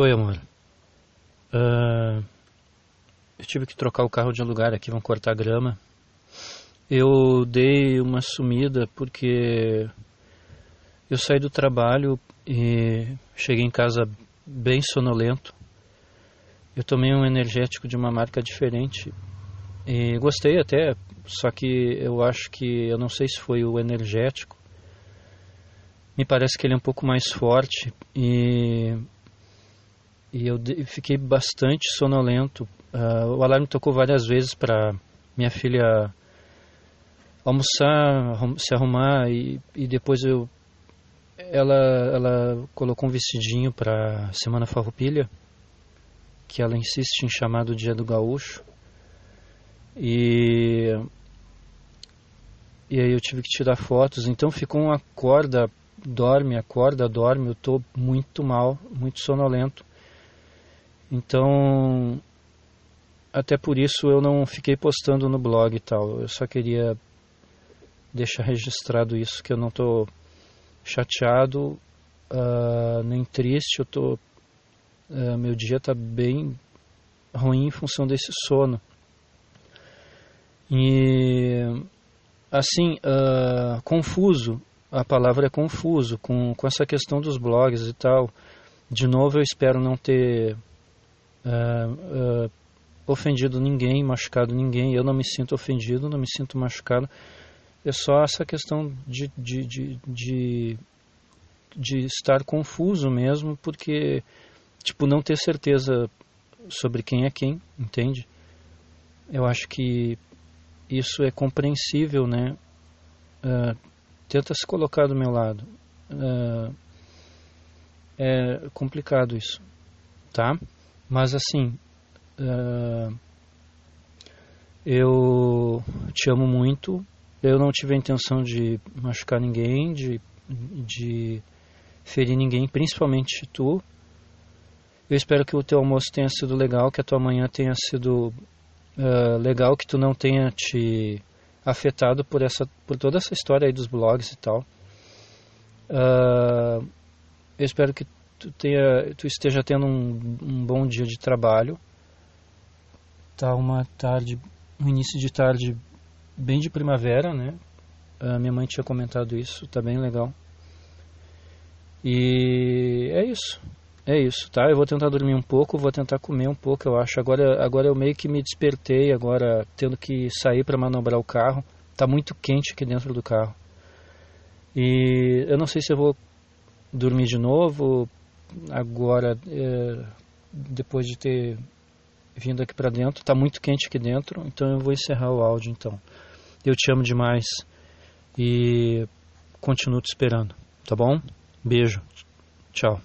Oi, amor. Uh, eu tive que trocar o carro de lugar aqui, vão cortar grama. Eu dei uma sumida porque eu saí do trabalho e cheguei em casa bem sonolento. Eu tomei um energético de uma marca diferente e gostei até, só que eu acho que eu não sei se foi o energético. Me parece que ele é um pouco mais forte e e eu fiquei bastante sonolento. Uh, o alarme tocou várias vezes para minha filha almoçar, se arrumar e, e depois eu ela ela colocou um vestidinho para semana farroupilha que ela insiste em chamar do dia do gaúcho. E e aí eu tive que tirar fotos. Então ficou uma corda dorme acorda dorme eu tô muito mal muito sonolento então, até por isso eu não fiquei postando no blog e tal. Eu só queria deixar registrado isso, que eu não estou chateado, uh, nem triste. Eu tô, uh, meu dia está bem ruim em função desse sono. E, assim, uh, confuso. A palavra é confuso com, com essa questão dos blogs e tal. De novo, eu espero não ter uh, ofendido ninguém, machucado ninguém. Eu não me sinto ofendido, não me sinto machucado. É só essa questão de, de, de, de, de estar confuso mesmo, porque, tipo, não ter certeza sobre quem é quem, entende? Eu acho que isso é compreensível, né? Uh, tenta se colocar do meu lado. Uh, é complicado isso, tá? Mas assim, uh, eu te amo muito. Eu não tive a intenção de machucar ninguém, de, de ferir ninguém, principalmente tu. Eu espero que o teu almoço tenha sido legal, que a tua manhã tenha sido uh, legal, que tu não tenha te afetado por essa, por toda essa história aí dos blogs e tal. Uh, eu espero que tu, tenha, tu esteja tendo um, um bom dia de trabalho. Tá uma tarde, um início de tarde bem de primavera, né? A minha mãe tinha comentado isso, tá bem legal. E é isso. É isso, tá? Eu vou tentar dormir um pouco, vou tentar comer um pouco, eu acho. Agora, agora eu meio que me despertei, agora tendo que sair para manobrar o carro. Tá muito quente aqui dentro do carro. E eu não sei se eu vou dormir de novo, agora, é, depois de ter vindo aqui para dentro, está muito quente aqui dentro, então eu vou encerrar o áudio então. Eu te amo demais e continuo te esperando, tá bom? Beijo, tchau.